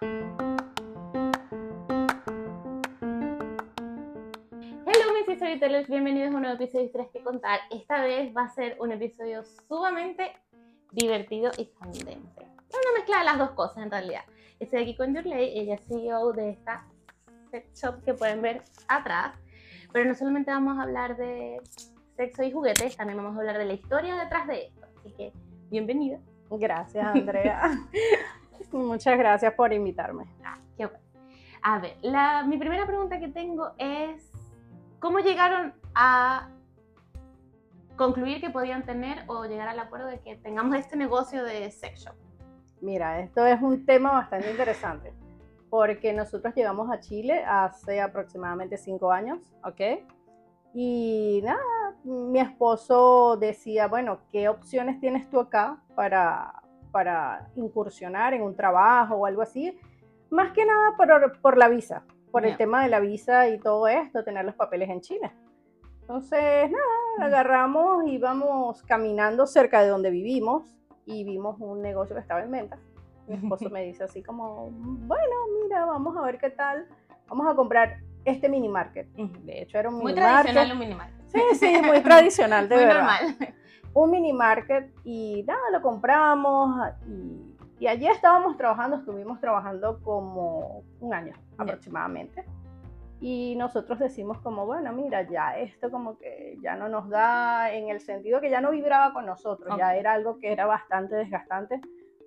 Hello mis storytellers, bienvenidos a un nuevo episodio de Historias que contar. Esta vez va a ser un episodio sumamente divertido y candente. Una mezcla de las dos cosas en realidad. Estoy aquí con Yurley, ella es CEO de esta sex shop que pueden ver atrás. Pero no solamente vamos a hablar de sexo y juguetes, también vamos a hablar de la historia detrás de esto. Así que, bienvenida. Gracias, Andrea. Muchas gracias por invitarme. Ah, qué bueno. A ver, la, mi primera pregunta que tengo es, ¿cómo llegaron a concluir que podían tener o llegar al acuerdo de que tengamos este negocio de sex shop? Mira, esto es un tema bastante interesante porque nosotros llegamos a Chile hace aproximadamente cinco años, ¿ok? Y nada, mi esposo decía, bueno, ¿qué opciones tienes tú acá para, para incursionar en un trabajo o algo así? Más que nada por, por la visa, por el tema de la visa y todo esto, tener los papeles en Chile. Entonces, nada, agarramos, íbamos caminando cerca de donde vivimos y vimos un negocio que estaba en venta. Mi esposo me dice así como, bueno, mira, vamos a ver qué tal. Vamos a comprar este mini market. De hecho, era un Muy mini tradicional market. un minimarket. Sí, sí, muy tradicional, de Muy verdad normal. Un mini market y nada, lo compramos y, y allí estábamos trabajando, estuvimos trabajando como un año Ya. aproximadamente. Y nosotros decimos como, bueno, mira, ya esto como que ya no nos da, en el sentido que ya no vibraba con nosotros, ya Ok. era algo que era bastante desgastante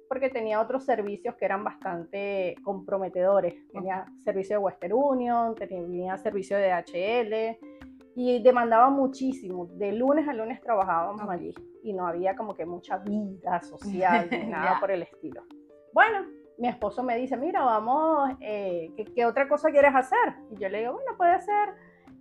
porque tenía otros servicios que eran bastante comprometedores. Tenía servicio de Western Union, tenía servicio de HL y demandaba muchísimo. De lunes a lunes trabajábamos Ok. allí y no había como que mucha vida social ni nada Ya. por el estilo. Bueno, mi esposo me dice, mira, vamos, eh, ¿qué, qué otra cosa quieres hacer? Y yo le digo, bueno, puede ser,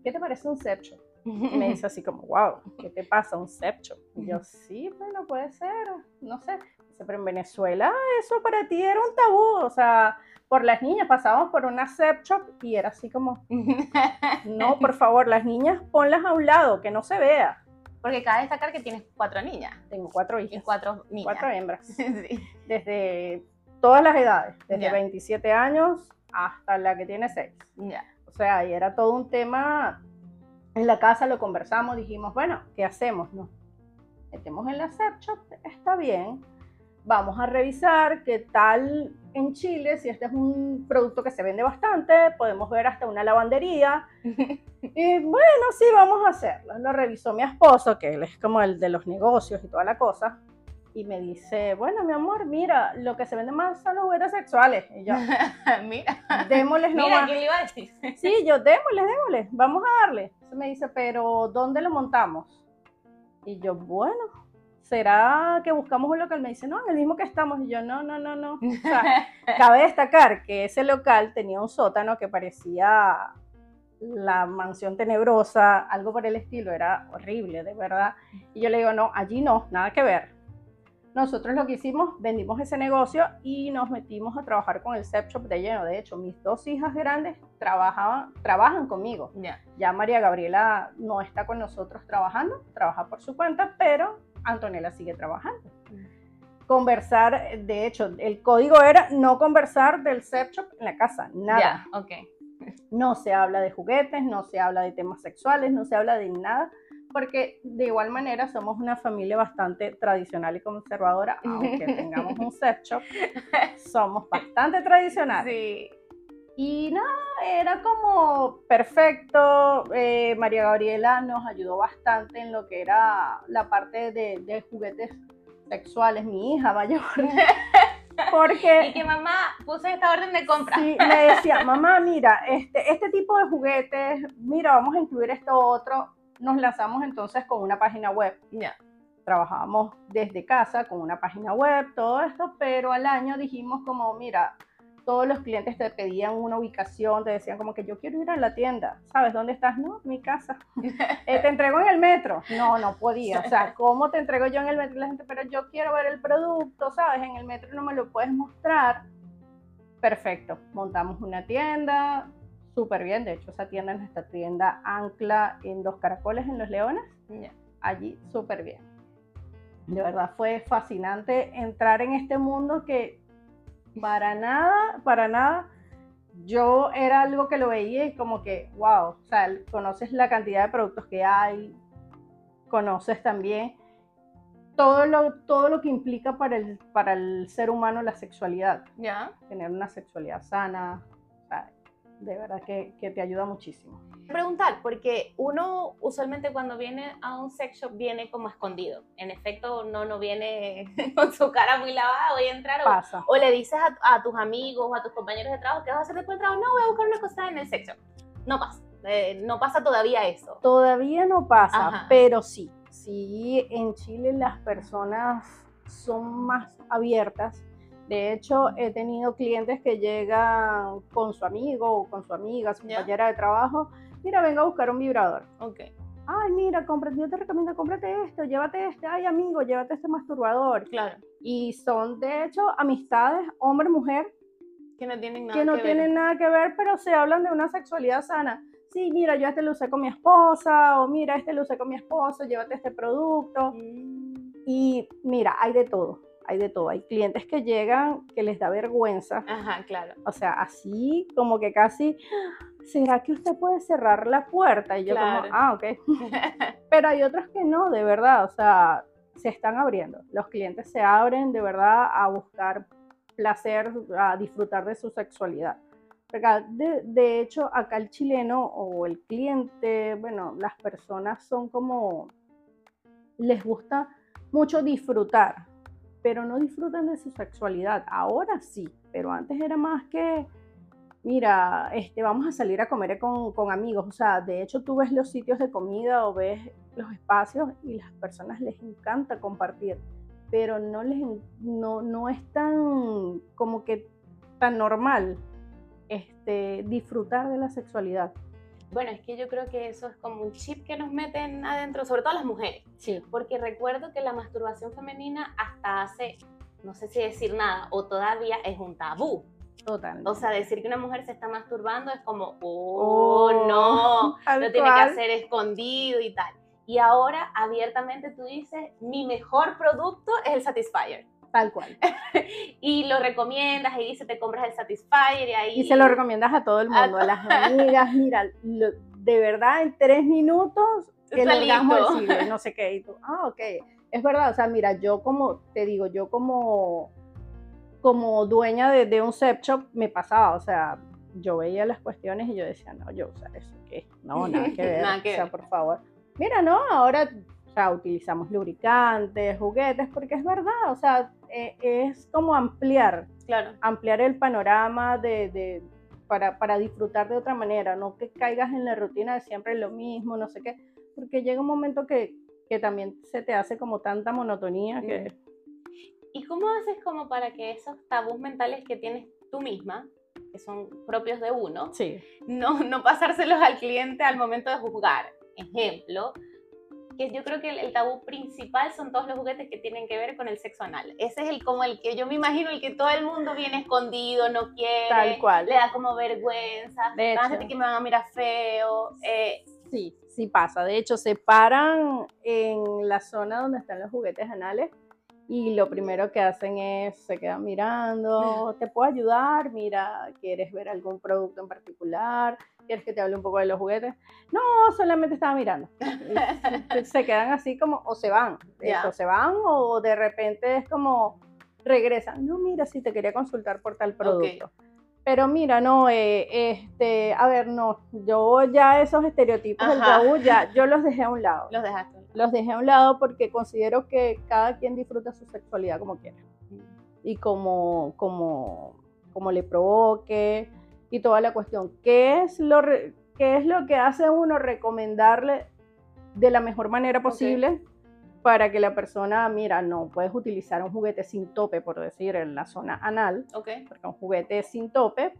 ¿qué te parece un sex shop? Y me dice así como, wow, ¿qué te pasa? ¿Un sex shop? Y yo, sí, bueno, puede ser, no sé. Dice, pero en Venezuela eso para ti era un tabú, o sea, por las niñas pasábamos por una sex shop y era así como, no, por favor, las niñas ponlas a un lado, que no se vea. Porque cabe destacar que tienes cuatro niñas Tengo cuatro y hijas, cuatro niñas. cuatro hembras, Sí. desde todas las edades, desde Ya. 27 años hasta la que tiene 6. Ya. O sea, y era todo un tema. En la casa lo conversamos, dijimos, bueno, ¿qué hacemos? Nos metemos en la sex shop, está bien. Vamos a revisar qué tal en Chile, si este es un producto que se vende bastante, podemos ver hasta una lavandería. Y bueno, sí, vamos a hacerlo. Lo revisó mi esposo, que él es como el de los negocios y toda la cosa. Y me dice, bueno, mi amor, mira, lo que se vende más son los juguetes sexuales. Y yo, Mira, démosles mira, nomás. ¿quién le iba a decir? Sí, yo démosle, démosle, vamos a darle. Entonces me dice, pero ¿dónde lo montamos? Y yo, bueno, ¿será que buscamos un local? Me dice, no, en el mismo que estamos. Y yo, no, no, no, no. O sea, cabe destacar que ese local tenía un sótano que parecía la mansión tenebrosa, algo por el estilo, era horrible, de verdad. Y yo le digo, no, allí no, nada que ver. Nosotros lo que hicimos, vendimos ese negocio y nos metimos a trabajar con el sex shop de lleno. De hecho, mis dos hijas grandes trabajaban, trabajan conmigo. Ya María Gabriela no está con nosotros trabajando, trabaja por su cuenta, pero Antonella sigue trabajando. Conversar, de hecho, el código era no conversar del sex shop en la casa, nada. Ya, ok. No se habla de juguetes, no se habla de temas sexuales, no se habla de nada, porque de igual manera somos una familia bastante tradicional y conservadora, aunque tengamos un sex shop, somos bastante tradicionales. Sí. Y nada, era como perfecto. eh, María Gabriela nos ayudó bastante en lo que era la parte de, de juguetes sexuales, mi hija mayor. Y Porque que mamá puso esta orden de compra. sí, me decía, mamá, mira, este, este tipo de juguetes, mira, vamos a incluir esto otro. Nos lanzamos entonces con una página web. Ya. Trabajábamos desde casa con una página web, todo esto, pero al año dijimos como, mira, todos los clientes te pedían una ubicación, te decían como que yo quiero ir a la tienda, ¿sabes dónde estás? No, mi casa. Eh, te entrego en el metro. No, no podía. O sea, ¿cómo te entrego yo en el metro? La gente, pero yo quiero ver el producto, ¿sabes? En el metro no me lo puedes mostrar. Perfecto. Montamos una tienda, súper bien. De hecho, esa tienda es nuestra tienda ancla en Dos Caracoles, en Los Leones. Allí, súper bien. De verdad fue fascinante entrar en este mundo que Para nada, para nada. Yo era algo que lo veía y como que, wow, o sea, conoces la cantidad de productos que hay, conoces también todo lo, todo lo que implica para el, para el ser humano la sexualidad. ¿Ya? Tener una sexualidad sana, de verdad que, que te ayuda muchísimo. Preguntar, porque uno usualmente cuando viene a un sex shop viene como escondido. En efecto, no, no viene con su cara muy lavada, voy a entrar o, Pasa. o le dices a, a tus amigos o a tus compañeros de trabajo que vas a hacer después del trabajo, no, voy a buscar una cosa en el sex shop. No pasa, eh, no pasa todavía eso. Todavía no pasa, Ajá. pero sí. Sí, en Chile las personas son más abiertas. De hecho, he tenido clientes que llegan con su amigo o con su amiga, su Ya. compañera de trabajo. Mira, venga a buscar un vibrador. Ok. Ay, mira, cómprate, yo te recomiendo, cómprate esto, llévate este. Ay, amigo, llévate este masturbador. Claro, Y son, de hecho, amistades, hombre-mujer, que no tienen nada que no ver. tienen nada que ver, pero se hablan de una sexualidad sana. Sí, mira, yo este lo usé con mi esposa, o mira, este lo usé con mi esposo, llévate este producto. Mm, Y mira, hay de todo, hay de todo. Hay clientes que llegan que les da vergüenza, Ajá, claro. o sea, así como que casi, ¿será que usted puede cerrar la puerta? Y yo Claro. como, ah, ok. Pero hay otros que no, de verdad, o sea, se están abriendo. Los clientes se abren de verdad a buscar placer, a disfrutar de su sexualidad. De, de hecho, acá el chileno o el cliente, bueno, las personas son como, les gusta mucho disfrutar, pero no disfrutan de su sexualidad. Ahora sí, pero antes era más que, mira, este, vamos a salir a comer con, con amigos. O sea, de hecho tú ves los sitios de comida o ves los espacios y las personas les encanta compartir, pero no les no, no es tan como que tan normal este, disfrutar de la sexualidad. Bueno, es que yo creo que eso es como un chip que nos meten adentro, sobre todo las mujeres. Sí. Porque recuerdo que la masturbación femenina hasta hace, no sé si decir nada, o todavía es un tabú. Total. O sea, decir que una mujer se está masturbando es como, oh, Oh, no, lo tiene cual. que hacer escondido y tal. Y ahora abiertamente tú dices, mi mejor producto es el Satisfyer. Tal cual. Y lo recomiendas y dices, te compras el Satisfyer y ahí... Y se lo recomiendas a todo el A mundo, a, las amigas. Mira, lo- de verdad, en tres minutos, el Solito. orgasmo del no sé qué. Y tú, ah, ok. Es verdad, o sea, mira, yo como, te digo, yo como, como dueña de, de un sex shop, me pasaba, o sea, yo veía las cuestiones y yo decía, no, yo usar eso, ¿qué? No, nada que ver. Nada que o sea, ver. por favor. Mira, no, ahora, o sea, utilizamos lubricantes, juguetes, porque es verdad, o sea, eh, es como ampliar Claro. ampliar el panorama de, de- para, para disfrutar de otra manera, no que caigas en la rutina de siempre lo mismo, no sé qué, porque llega un momento que, que también se te hace como tanta monotonía que... ¿Y cómo haces como para que esos tabús mentales que tienes tú misma, que son propios de uno, Sí, no, no pasárselos al cliente al momento de juzgar? Ejemplo, que yo creo que el, el tabú principal son todos los juguetes que tienen que ver con el sexo anal. Ese es el como el que yo me imagino el que todo el mundo viene escondido, no quiere, tal cual. le da como vergüenza, De hecho. que me van a mirar feo. eh, Sí, sí pasa. De hecho, se paran en la zona donde están los juguetes anales y lo primero que hacen es se quedan mirando, ¿te puedo ayudar? Mira, ¿quieres ver algún producto en particular? ¿Quieres que te hable un poco de los juguetes? No, solamente estaba mirando. Se quedan así como, o se van, Ya. hecho, se van o de repente es como regresan. No, mira, sí te quería consultar por tal producto. Pero mira, no, eh, este, a ver, no, yo ya esos estereotipos del Ajá. tabú ya, yo los dejé a un lado. los dejaste. Los dejé a un lado porque considero que cada quien disfruta su sexualidad como quiera y como, como, como le provoque y toda la cuestión. ¿Qué es lo, re- qué es lo que hace uno recomendarle de la mejor manera posible para que la persona, mira, no puedes utilizar un juguete sin tope, por decir, en la zona anal, Ok, porque un juguete sin tope,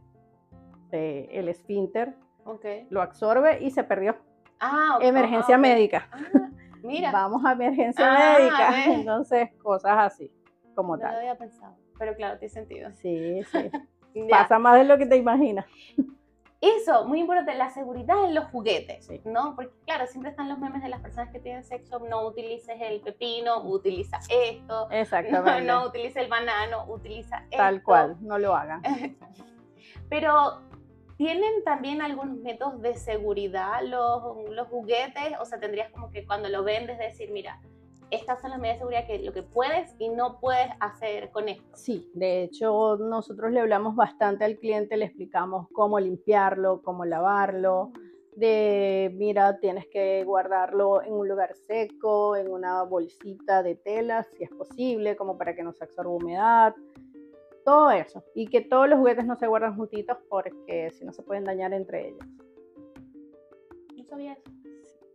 eh, el esfínter ok. lo absorbe y se perdió. Ah, Emergencia ah, médica. Ah, mira, Vamos a emergencia Ah, médica. Entonces, cosas así, como no lo tal. había pensado. Pero claro, tiene sentido. Sí, sí. Pasa más de lo que te imaginas. Eso, muy importante, la seguridad en los juguetes, Sí. ¿no? Porque claro, siempre están los memes de las personas que tienen sexo, no utilices el pepino, utiliza esto, no, Exactamente. no utiliza el banano, utiliza Tal esto. cual, no lo hagan. Pero, ¿tienen también algunos métodos de seguridad los, juguetes? O sea, tendrías como que cuando lo vendes decir, mira, estas son las medidas de seguridad que lo que puedes y no puedes hacer con esto. Sí, de hecho nosotros le hablamos bastante al cliente, le explicamos cómo limpiarlo, cómo lavarlo, de mira, tienes que guardarlo en un lugar seco, en una bolsita de tela, si es posible, como para que no se absorba humedad, todo eso. Y que todos los juguetes no se guardan juntitos porque si no se pueden dañar entre ellos. No sabía eso.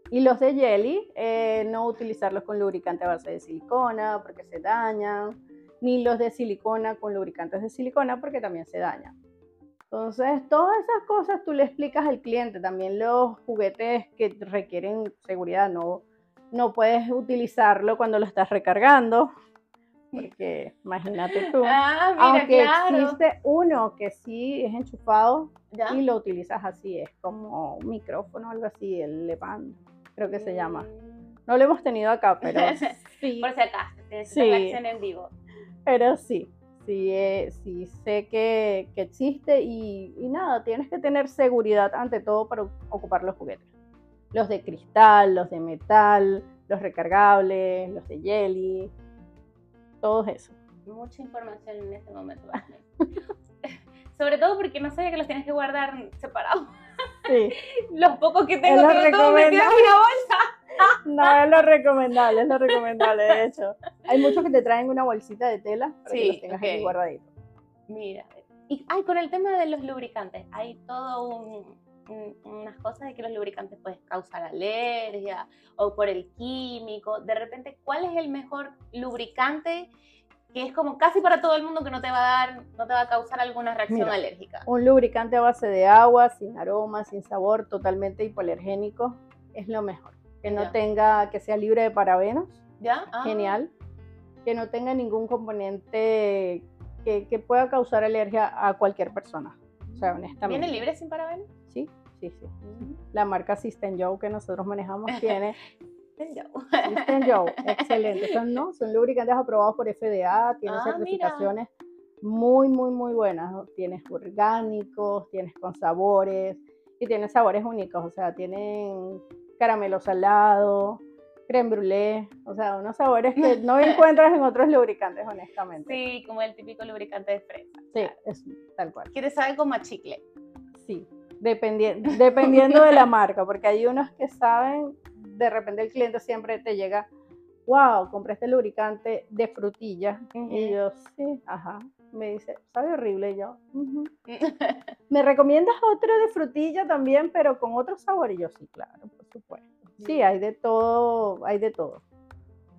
Y los de jelly, eh, no utilizarlos con lubricante a base de silicona porque se dañan, ni los de silicona con lubricantes de silicona porque también se dañan. Entonces, todas esas cosas tú le explicas al cliente. También los juguetes que requieren seguridad, no, no puedes utilizarlo cuando lo estás recargando, porque imagínate tú. Ah, mira, Aunque claro. existe uno que sí es enchufado ¿Ya? y lo utilizas así, es como un micrófono, algo así, el Levan, creo que se llama. Mm. No lo hemos tenido acá, pero sí, Por si acaso, Sí. en vivo. pero sí, sí, eh, sí sé que, que existe y, y nada, tienes que tener seguridad ante todo para ocupar los juguetes. Los de cristal, los de metal, los recargables, los de jelly, todos esos. Mucha información en este momento. Sobre todo porque no sabía que los tienes que guardar separados. Sí, Los pocos que tengo lo tengo todos metidos en una bolsa. no es lo recomendable, es lo recomendable, de hecho. Hay muchos que te traen una bolsita de tela para que Sí, los tengas ok. guardaditos. Mira. Y ay, con el tema de los lubricantes, hay todo un- unas cosas de que los lubricantes pueden causar alergia o por el químico. De repente, ¿cuál es el mejor lubricante que es como casi para todo el mundo que no te va a dar, no te va a causar alguna reacción Mira. alérgica? Un lubricante a base de agua, sin aroma, sin sabor, totalmente hipoalergénico, es lo mejor. Que no Ya. tenga, que sea libre de parabenos, ¿Ya? Ah, genial. Que no tenga ningún componente que, que pueda causar alergia a cualquier persona. O sea, honestamente. ¿Viene libre sin parabenos? Sí, sí. La marca System Joe que nosotros manejamos tiene Ya. System Joe, excelente. Son, ¿no? Son lubricantes aprobados por FDA, tienen Ah, certificaciones muy, muy, muy buenas. Tienes orgánicos, tienes con sabores y tienen sabores únicos. O sea, tienen caramelo salado, creme brûlée, o sea, unos sabores que no encuentras en otros lubricantes, honestamente. Sí, como el típico lubricante de fresa. Sí, es tal cual. Que te sabe como a chicle. Sí, dependi- dependiendo de la marca, porque hay unos que saben, de repente el cliente siempre te llega, wow, compré este lubricante de frutilla. Y yo, sí, ajá. Me dice, sabe horrible. Y yo, "Ujú". ¿me recomiendas otro de frutilla también, pero con otro sabor? Y yo, sí, claro, por supuesto. Sí, hay de todo, hay de todo.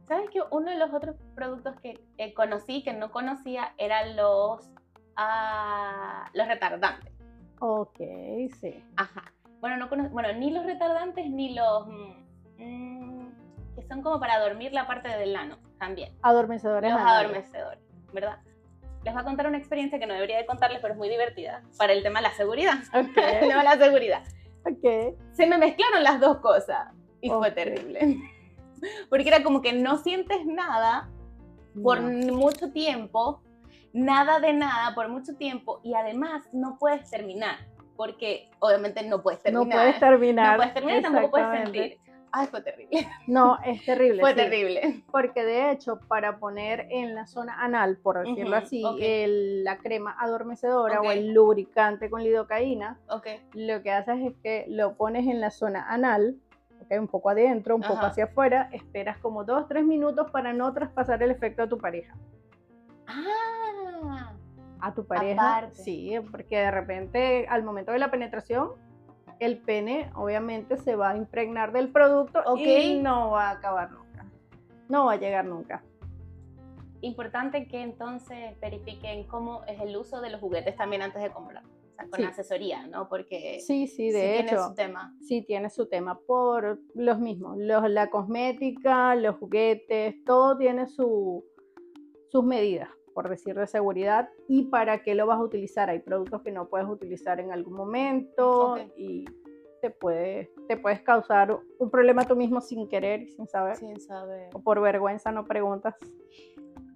¿Sabes que uno de los otros productos que eh, conocí, que no conocía, eran los, ah, los retardantes? Ok, sí. Ajá. Bueno, no cono- bueno, ni los retardantes ni los mm, mm, que son como para dormir la parte del ano también. Adormecedores. Los adormecedores, ¿verdad? Les voy a contar una experiencia que no debería de contarles, pero es muy divertida para el tema de la seguridad. El Ok, tema de la seguridad. ok. se me mezclaron las dos cosas y fue terrible. Porque era como que no sientes nada por No. mucho tiempo, nada de nada por mucho tiempo y además no puedes terminar, porque obviamente no puedes terminar. No puedes terminar. No puedes terminar y tampoco puedes sentir. Ay, fue terrible. No, es terrible. Fue sí. terrible. Porque de hecho, para poner en la zona anal, por decirlo Ujú, así, ok. el- la crema adormecedora Ok. o el lubricante con lidocaína, Ok. lo que haces es que lo pones en la zona anal, un poco adentro, un poco Ajá. hacia afuera, esperas como 2-3 minutos para no traspasar el efecto a tu pareja. Ah, A tu pareja, Aparte. sí, porque de repente al momento de la penetración, el pene obviamente se va a impregnar del producto Ok. y no va a acabar nunca. No va a llegar nunca. importante que entonces verifiquen cómo es el uso de los juguetes también antes de comprar. O sea, con Sí. asesoría, ¿no? Porque Sí, sí, sí de tiene hecho. su tema. sí tiene su tema por los mismos, los, la cosmética, los juguetes, todo tiene su, sus medidas, por decir de seguridad, y para qué lo vas a utilizar. Hay productos que no puedes utilizar en algún momento y te, puede, te puedes causar un problema tú mismo sin querer, sin saber. Sin saber. O por vergüenza no preguntas.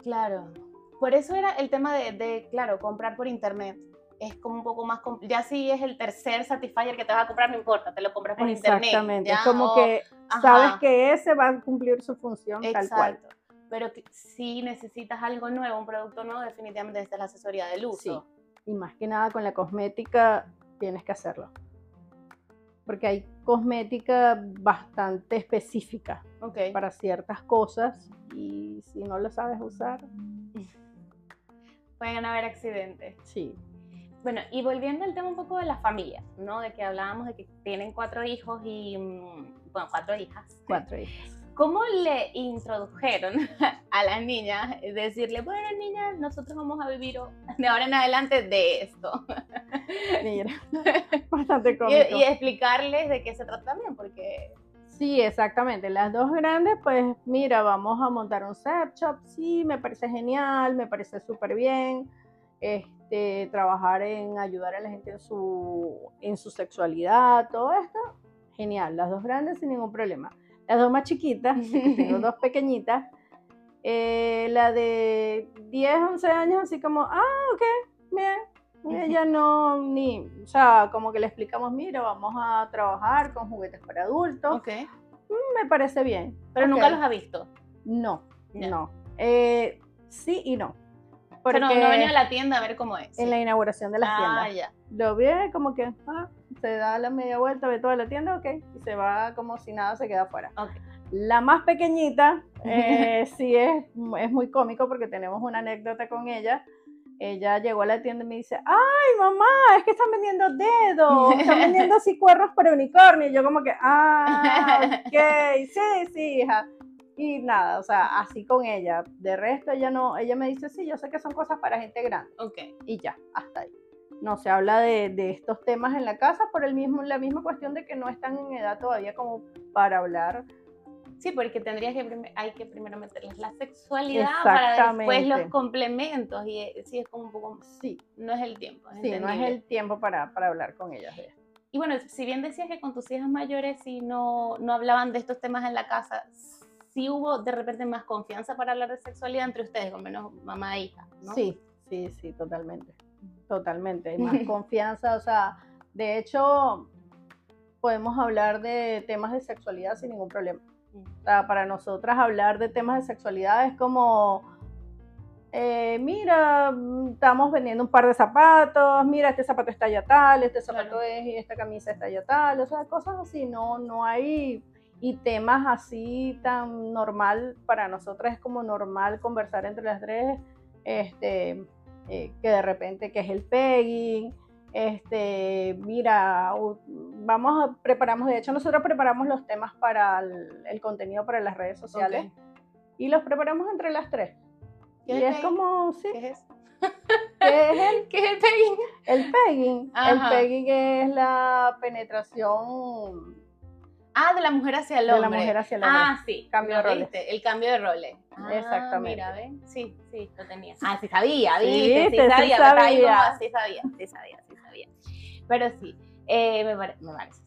Claro. Por eso era el tema de, de, claro, comprar por internet. Es como un poco más... Ya si es el tercer Satisfyer que te vas a comprar, no importa, te lo compras por internet. Exactamente. Es como o- que ajá. sabes que ese va a cumplir su función tal cual. Pero si necesitas algo nuevo, un producto nuevo, definitivamente necesitas la asesoría del uso. Y más que nada con la cosmética tienes que hacerlo. Porque hay cosmética bastante específica Ok. para ciertas cosas y si no lo sabes usar, Pueden haber accidentes. sí. Bueno, y volviendo al tema un poco de la familia, ¿no? De que hablábamos de que tienen cuatro hijos y, mm, bueno, cuatro hijas. Cuatro hijas. ¿Cómo le introdujeron a las niñas? Decirle, bueno, niñas, nosotros vamos a vivir de ahora en adelante de esto. Mira, bastante cómico. y explicarles de qué se trata también, porque... Sí, exactamente. Las dos grandes, pues mira, vamos a montar un sex shop. Sí, me parece genial, me parece súper bien. Este, trabajar en ayudar a la gente en su, en su sexualidad, todo esto, genial. Las dos grandes sin ningún problema. Las dos más chiquitas, tengo dos pequeñitas. eh, la de 10, 11 años, así como, ah, ok, bien. Ella no, ni, o sea, como que le explicamos, mira, vamos a trabajar con juguetes para adultos Ok. me parece bien. Pero nunca los ha visto. No, Ya. no. Eh, sí y no. O Porque sea, no, no venía a la tienda a ver cómo es. en la inauguración de las ah, tiendas. ya. Lo vi como que ah, se da la media vuelta, ve toda la tienda, ok, y se va como si nada se queda afuera. Ok. La más pequeñita, eh, sí es, es muy cómico porque tenemos una anécdota con ella. Ella llegó a la tienda y me dice, ay mamá, es que están vendiendo dedos, están vendiendo así cuernos para unicornio. Y yo como que, ah, ok, sí, sí, hija. Y nada, o sea, así con ella. De resto, ella no, ella me dice, sí, yo sé que son cosas para gente grande. Ok. Y ya, hasta ahí. No se habla de, de estos temas en la casa por el mismo, la misma cuestión de que no están en edad todavía como para hablar. Sí, porque tendrías que hay que primero meterles la sexualidad para después los complementos y eh, sí es como un poco Sí, no es el tiempo. es sí, no es entendible. el tiempo para, para hablar con ellas de esto. Y bueno, si bien decías que con tus hijas mayores sí no, no hablaban de estos temas en la casa, sí hubo de repente más confianza para hablar de sexualidad entre ustedes, con menos mamá e hija, ¿no? Sí, sí, sí, totalmente. Totalmente. Hay más confianza, o sea, de hecho, podemos hablar de temas de sexualidad sin ningún problema. O sea, para nosotras hablar de temas de sexualidad es como, eh, mira, estamos vendiendo un par de zapatos, mira, este zapato está ya tal, este zapato Claro. es y esta camisa está ya tal, o sea, cosas así, no, no hay, y temas así tan normal, para nosotras es como normal conversar entre las tres, este, eh, que de repente, que es el pegging, este, mira, vamos a, preparamos, de hecho nosotros preparamos los temas para el, el contenido para las redes sociales y los preparamos entre las tres. ¿Qué Y es como, sí, ¿Qué es eso? ¿qué es el, ¿Qué es el pegging? el pegging? Ajá. El pegging es la penetración Ah, de la mujer hacia el de hombre. la mujer hacia el hombre. Ah, sí. Cambio de ¿lo roles. viste? El cambio de roles. Ah, Exactamente. Mira, ¿ven? Sí, sí, lo tenía. Ah, sí sabía, Sí, ¿viste? Sí, te- sí sabía, pero estaba ahí como, sabía. sí sabía, sí sabía, sí sabía. Pero sí, eh, me, pare- me parece.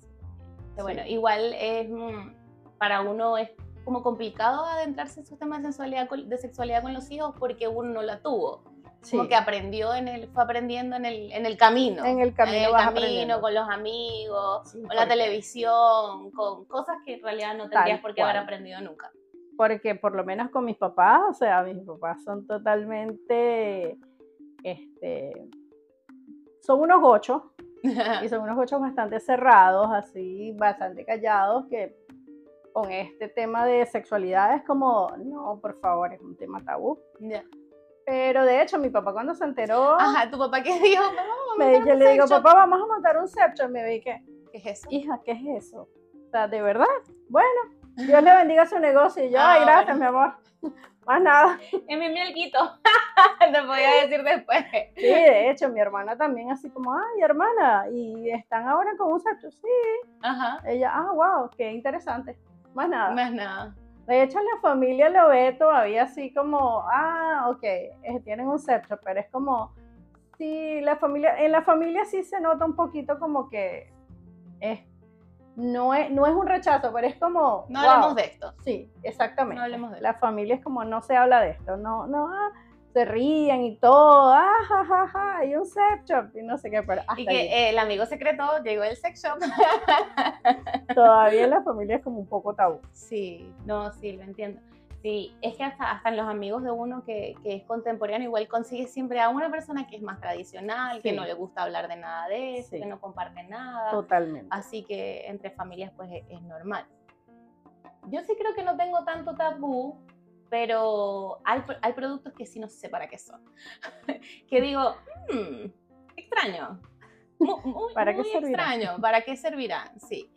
Bueno, Sí. igual es, mm, para uno es como complicado adentrarse en esos temas de, sensualidad, con- de sexualidad con los hijos porque uno no la tuvo. Sí, Como que aprendió en el, fue aprendiendo en el, en el camino. en el camino en el vas camino, con los amigos, Sí, con la televisión, con cosas que en realidad no tendrías por qué haber aprendido nunca. Porque por lo menos con mis papás, o sea, mis papás son totalmente, este, son unos gochos, y son unos gochos bastante cerrados, así, bastante callados, que con este tema de sexualidad es como, no, por favor, es un tema tabú. Ya. Pero de hecho, mi papá cuando se enteró, Ajá, tu papá qué dijo, "Mamá, vamos a me- montar yo le digo, sex shop". papá, vamos a montar un sex shop", me vi que, ¿Qué es eso? hija, ¿qué es eso? O sea, ¿de verdad? Bueno, Dios le bendiga su negocio. Y yo, ay, gracias, bueno. mi amor. Más nada. Es mi mielquito. Te podía decir después. Sí, de hecho, mi hermana también así como, ay, hermana, y están ahora con un sex shop. Sí. Ajá. Ella, ah, wow, qué interesante. Más nada. Más nada. De hecho, la familia lo ve todavía así como, ah, ok, eh, tienen un shop, pero es como, sí, la familia, en la familia sí se nota un poquito como que es, no es, no es un rechazo, pero es como, No wow. hablemos de esto. Sí, exactamente. No hablemos de La familia es como, no se habla de esto, no, no, ah, se ríen y todo, ah, ja, ja, ja, hay un sex shop y no sé qué, pero hasta Y ahí. que el amigo secreto llegó el sex shop. todavía en la familia es como un poco tabú. Sí, no, sí, lo entiendo. Sí, es que hasta, hasta en los amigos de uno que, que es contemporáneo, igual consigue siempre a una persona que es más tradicional, que no le gusta hablar de nada de eso, Sí. que no comparte nada. Totalmente. Así que entre familias pues es, es normal. Yo sí creo que no tengo tanto tabú, pero hay, hay productos que sí no sé para qué son. que digo, "Hmm, extraño. Mu- Muy, ¿Para qué muy extraño. ¿Para qué servirán? Sí.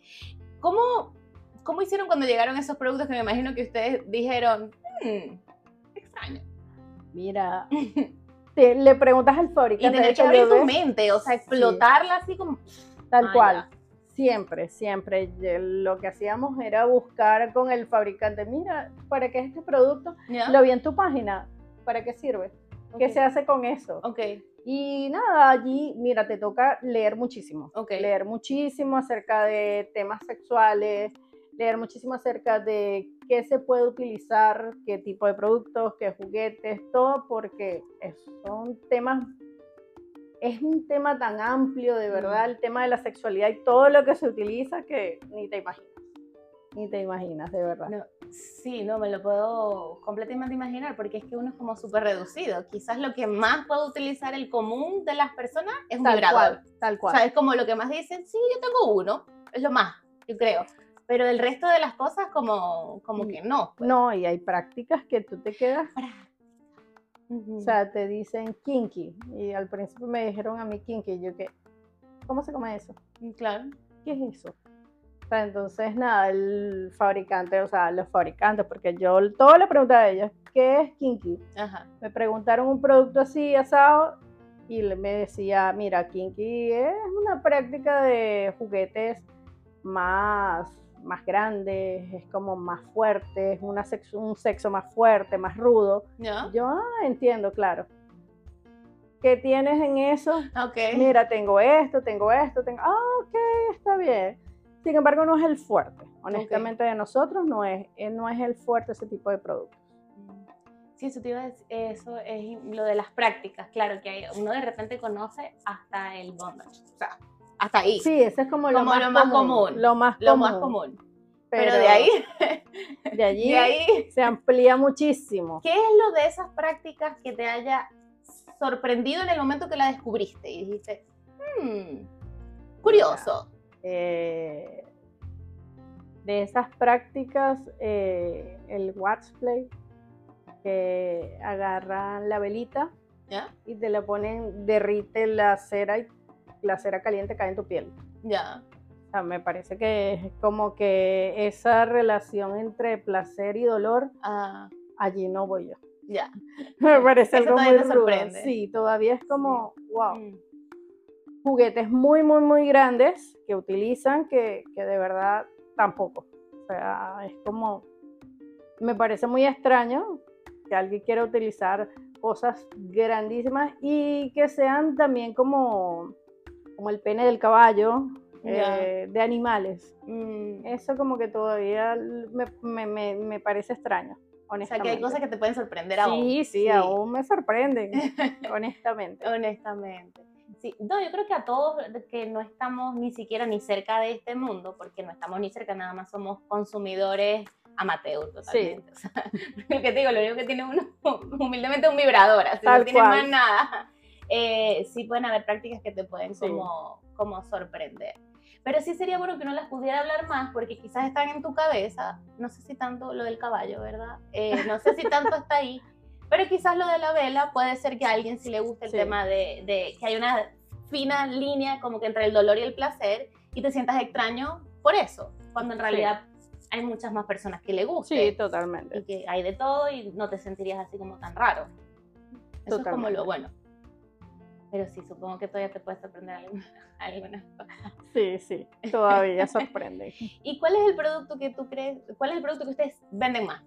¿Cómo, ¿Cómo hicieron cuando llegaron esos productos que me imagino que ustedes dijeron, "Hmm, extraño? Mira, te- le preguntas al Y fabricante tener de que abrir tu mente, o sea, explotarla así como... tal cual. ya. Siempre, siempre. Ye- Lo que hacíamos era buscar con el fabricante, mira, ¿para qué es este producto? Lo vi en tu página, ¿para qué sirve? ¿Qué se hace con eso? Ok, Y nada, allí, mira, te toca leer muchísimo. ok. Leer muchísimo acerca de temas sexuales, leer muchísimo acerca de qué se puede utilizar, qué tipo de productos, qué juguetes, todo, porque son temas, es un tema tan amplio, de verdad, el tema de la sexualidad y todo lo que se utiliza que ni te imaginas. Ni te imaginas, de verdad. No, sí, no, me lo puedo completamente imaginar porque es que uno es como súper reducido. Quizás lo que más puede utilizar el común de las personas es un tal vibrador. cual, tal O cual. sea, es como lo que más dicen, sí, yo tengo uno, es lo más, yo creo. Pero el resto de las cosas como, como que no. pues. No, y hay prácticas que tú te quedas O sea, te dicen kinky. Y al principio me dijeron a mí kinky. Y yo que, ¿cómo se come eso? claro. ¿Qué es eso? O sea, entonces nada, el fabricante, o sea, los fabricantes, porque yo todo le preguntaba a ellos, ¿qué es kinky? Ajá. Me preguntaron un producto así asado y me decía, mira, kinky es una práctica de juguetes más, más grandes, es como más fuerte, es una sexo- un sexo más fuerte, más rudo. Yo ah, entiendo, claro. ¿Qué tienes en eso? Ok. Mira, tengo esto, tengo esto, tengo. Ah, ok, está bien. Sin embargo, no es el fuerte. Honestamente, de nosotros no es, eh, no es el fuerte ese tipo de productos. Sí, eso te iba a decir, eso es lo de las prácticas, claro, que hay- uno de repente conoce hasta el bondage, o sea, hasta ahí, Sí, ese es como lo, Como más, lo más común, común, Lo más lo común. más común. Pero, de ahí, de allí de ahí, se amplía muchísimo. ¿qué es lo de esas prácticas que te haya sorprendido en el momento que la descubriste y dijiste, hmm, curioso? Eh, de esas prácticas, eh, el wax play, que agarran la velita ¿Ya? y te la ponen, derrite la cera y la cera caliente cae en tu piel. Ya. O sea, me parece que es como que esa relación entre placer y dolor, Ah, allí no voy yo. ya. Me parece Eso algo muy te rudo. sorprende. Sí, todavía es como, wow. Mm. Juguetes muy, muy, muy grandes que utilizan que, que de verdad tampoco. O sea, es como, me parece muy extraño que alguien quiera utilizar cosas grandísimas y que sean también como, como el pene del caballo, Ya. eh, de animales. Mm. Eso como que todavía me, me- me- me parece extraño, O sea, que honestamente. hay cosas que te pueden sorprender aún. Sí, sí, aún me sorprenden, honestamente. Honestamente. Sí, no, yo creo que a todos que no estamos ni siquiera ni cerca de este mundo, porque no estamos ni cerca, nada más somos consumidores amateur totalmente. O sea, lo que te digo, lo único que tiene uno humildemente es un vibrador, así Tal no tiene cual. más nada. Eh, sí pueden haber prácticas que te pueden Sí. como, como sorprender. Pero sí sería bueno que uno las pudiera hablar más, porque quizás están en tu cabeza, no sé si tanto lo del caballo, ¿verdad? Eh, no sé si tanto está ahí, pero quizás lo de la vela puede ser que a alguien sí le guste el Sí. tema de, de que hay una fina línea como que entre el dolor y el placer y te sientas extraño por eso, cuando en Sí. realidad hay muchas más personas que le Sí, guste totalmente. y que hay de todo y no te sentirías así como tan raro. Eso es como lo bueno. Pero sí, supongo que todavía te puede sorprender alguna- algunas cosas. Sí, sí, todavía sorprende. ¿Y cuál es el producto que tú crees, cuál es el producto que ustedes venden más?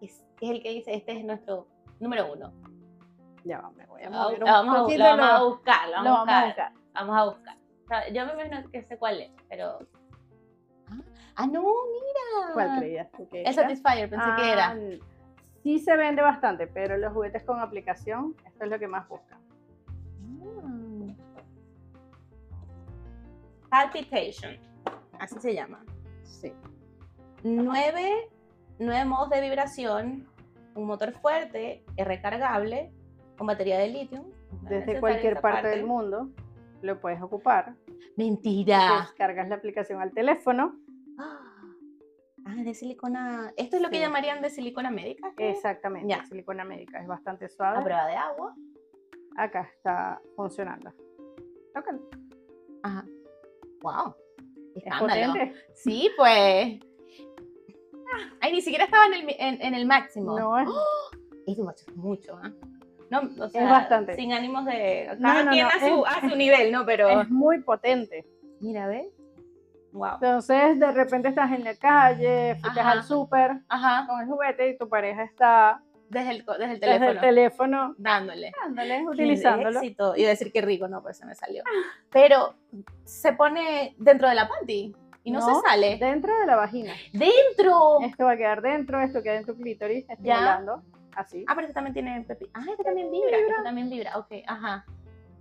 Es, es el que dice, este es nuestro número uno. Ya va, me voy a Vamos, mover un vamos a, poquito. lo vamos a lo- buscar, lo lo vamos, a buscar. Vamos a buscar. O sea, yo me imagino que sé cuál es, pero... Ah, Ah, no, mira. ¿Cuál creías tú que El era? Satisfyer, pensé que era. Ah, Sí se vende bastante, pero los juguetes con aplicación, esto es lo que más buscan. Palpitation, así se llama. Sí. Nueve, nueve modos de vibración, un motor fuerte, es recargable, con batería de litio. Desde cualquier parte del mundo lo puedes ocupar. Mentira. Descargas la aplicación al teléfono. Ah, de silicona. Esto es lo que llamarían de silicona médica. Exactamente. Ya. Silicona médica. Es bastante A suave. prueba de agua. Acá está funcionando. Tócalo. Wow. Es Escándalo. potente. Sí, pues. Ay, ni siquiera estaba en el, en, en el máximo. No es. Es mucho, ¿ah? No, o sea, bastante. Sin ánimos de. No, Cada no, quien no, a, su, es- a su nivel, ¿no? Pero. Es muy potente. Mira, ¿ves? Wow. Entonces, de repente estás en la calle, fuiste al súper con el juguete y tu pareja está Desde el, desde el desde teléfono. el teléfono dándole. dándole, utilizándolo. éxito. A decir que rico, no, pues se me salió. Pero se pone dentro de la panty y no, No, se sale. Dentro de la vagina. ¡Dentro! Esto va a quedar dentro, esto queda en tu clítoris, estimulando, así. Ah, pero este también tiene pepi. Ah, este también vibra. Este también vibra. Ok, ajá.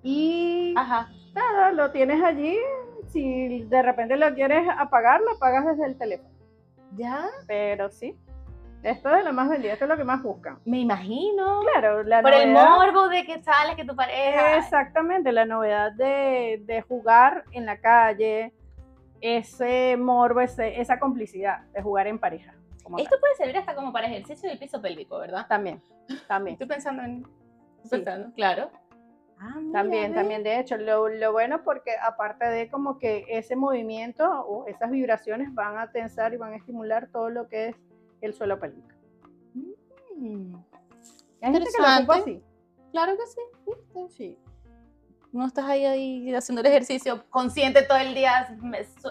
Y Ajá. nada, lo tienes allí. Si de repente lo quieres apagar, lo apagas desde el teléfono. ¿Ya? Pero sí, esto es lo más vendido, esto es lo que más buscan. Me imagino. Claro, la Por el novedad- morbo de que sales, que tu pareja. Exactamente, la novedad de, de jugar en la calle, ese morbo, ese- esa complicidad de jugar en pareja. Esto puede servir hasta como para ejercicio del piso pélvico, ¿verdad? tal. También, también. Estoy pensando en. Sí. Pensando, claro. Ah, mira, También, también, de hecho, lo, lo bueno porque aparte de como que ese movimiento o esas vibraciones van a tensar y van a estimular todo lo que es el suelo pélvico. Mm, Hay gente que lo ocupa así. Claro que sí. ¿viste? Sí. No estás ahí, ahí haciendo el ejercicio consciente todo el día,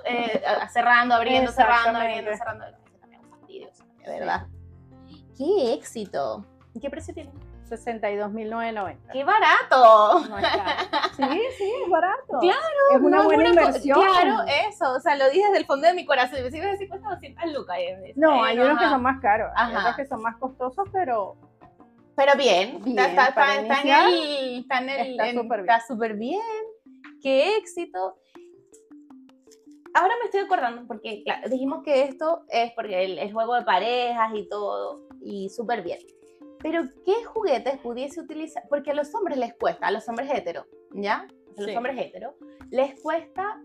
eh, cerrando, abriendo, cerrando, abriendo, cerrando. Es un fastidio, de verdad. ¡Qué éxito! ¿Y qué precio tiene? 62.990. ¡Qué barato! No. Sí, sí, es barato. Claro, Es una No, buena co- inversión. Claro, eso, o sea, lo dije desde el fondo de mi corazón. Y me decir, cuesta 200 lucas. No, hay unos que son más caros, hay otros que son más costosos, pero Pero bien, Bien, está, está- está- iniciar, el- está en el- está súper bien. bien. ¡Qué éxito! Ahora me estoy acordando, porque claro, dijimos que esto es porque el, el juego de parejas y todo, y súper bien. Pero, ¿qué juguetes pudiese utilizar? Porque a los hombres les cuesta, a los hombres heteros, ¿ya? A los Sí. hombres heteros, les cuesta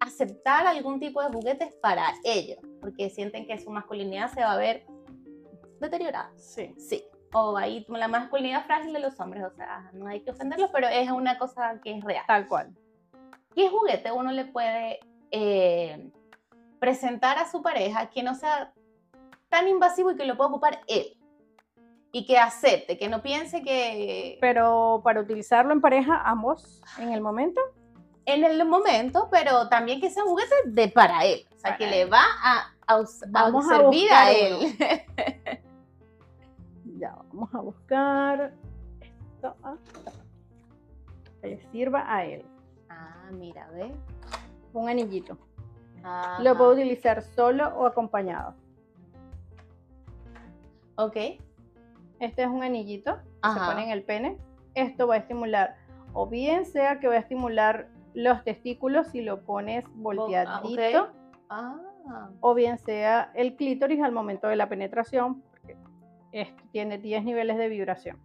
aceptar algún tipo de juguetes para ellos, porque sienten que su masculinidad se va a ver deteriorada. sí. Sí. O ahí la masculinidad frágil de los hombres, o sea, no hay que ofenderlos, pero es una cosa que es real. Tal cual. ¿Qué juguete uno le puede eh, presentar a su pareja que no sea tan invasivo y que lo pueda ocupar él? Y que acepte, que no piense que Pero para utilizarlo en pareja, ambos, en el momento, en el momento, pero también que sea un juguete de para él, o sea, Para que él. le va a, a Vamos a servir a él. ya vamos a buscar esto que le sirva a él. ah, mira, ve. Un anillito. Lo puedo utilizar solo o acompañado. Ok. Este es un anillito, se Ajá. pone en el pene. Esto va a estimular, o bien sea que va a estimular los testículos si lo pones volteadito, Ah. o bien sea el clítoris al momento de la penetración, porque esto tiene 10 niveles de vibración.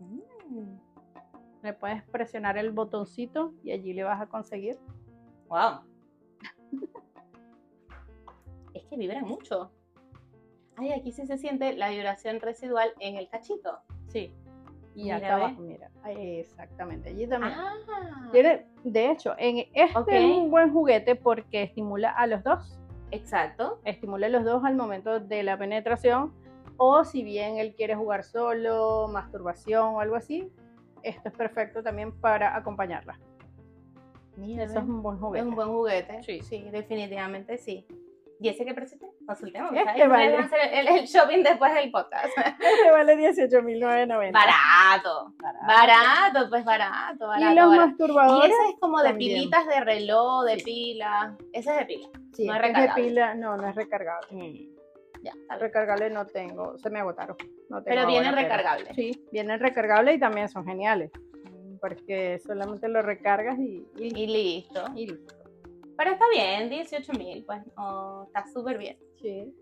Mm. Le puedes presionar el botoncito y allí le vas a conseguir. Wow. es que vibran mucho. Ay, aquí sí se siente la vibración residual en el cachito. Sí. Y Mira, acá abajo, mira. Exactamente, allí también. Ah, Tiene- de hecho, en este Ok. es un buen juguete porque estimula a los dos. exacto. Estimula a los dos al momento de la penetración. O si bien él quiere jugar solo, masturbación o algo así, esto es perfecto también para acompañarla. Mira, Eso es un buen es juguete. un buen juguete. Sí. sí, definitivamente sí. ¿Y ese precio tiene? Consultemos. Este el, el shopping después del podcast. Este vale 18.990. barato. Barato. Barato, pues barato, barato. Y los barato. Y masturbadores. ese es como de también. pilitas de reloj, de pila. Ese es de pila. sí, no es este es de recargable. pila, no, no es recargable. Ya, está bien. Recargable no tengo, se me agotaron. No tengo Pero viene ahora, recargable. Sí, vienen recargables y también son geniales. Porque solamente lo recargas y, y, Y listo. y listo. Pero está bien, 18 mil, pues no, está súper bien. Sí.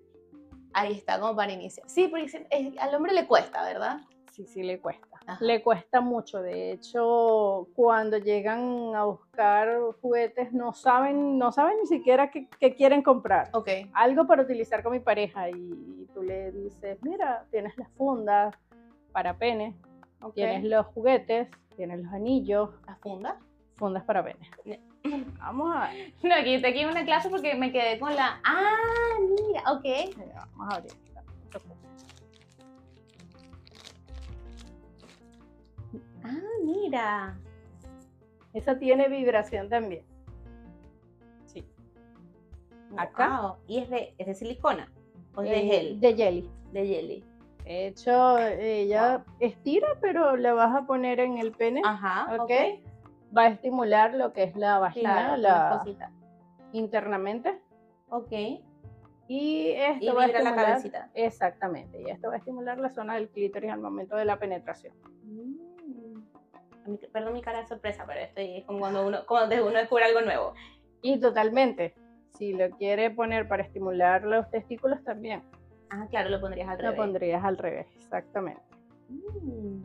Ahí está, como para iniciar. Sí, porque es- al hombre le cuesta, ¿verdad? Sí, sí le cuesta. Ajá. Le cuesta mucho. De hecho, cuando llegan a buscar juguetes, no saben, no saben ni siquiera qué, qué quieren comprar. Ok. Algo para utilizar con mi pareja. Y, y tú le dices, mira, tienes las fundas para pene, ok. tienes los juguetes, tienes los anillos, ¿La funda? fundas para pene. Ne- Vamos a ver. No, aquí te aquí una clase porque me quedé con la. Ah, mira, ok. Mira, Vamos a abrir. Ah, mira. Esa tiene vibración también. Sí. Acá. Wow. ¿Y es de, es de silicona? ¿O es Eh, de gel? De jelly. De jelly. De hecho, ella estira, pero la vas a poner en el pene. Ajá. ¿ok? Va a estimular lo que es la vagina la, cosita. internamente. Ok. Y esto Y va a vibra la estimular. cabecita. Exactamente. Y esto va a estimular la zona del clítoris al momento de la penetración. Mm. Perdón mi cara de sorpresa, pero estoy es como cuando uno, cuando uno descubre algo nuevo. Y totalmente. Si lo quiere poner para estimular los testículos, también. Ah, claro, lo pondrías al Lo revés. pondrías al revés, exactamente. Mm.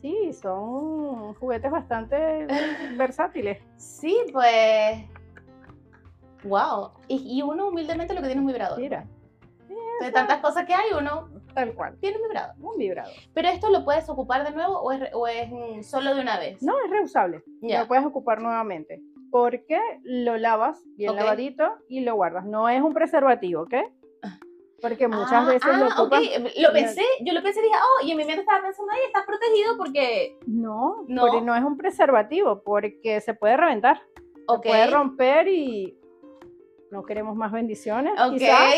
Sí, son juguetes bastante versátiles. Sí, pues. Wow. Y, y uno humildemente lo que tiene es un vibrador. Mira, De tantas cosas que hay, uno tal cual. tiene un vibrador. Un vibrador. Pero esto lo puedes ocupar de nuevo o es, o es solo de una vez. No es reusable. Lo puedes ocupar nuevamente. Porque lo lavas bien lavadito y lo guardas. No es un preservativo, ¿ok? Porque muchas Ah, veces lo ah, ocupas. Lo pensé, yo lo pensé y dije, oh, y en mi mente estaba pensando, ahí estás protegido porque. No, No. porque no es un preservativo, porque se puede reventar. Se puede romper y no queremos más bendiciones. Ok. quizás,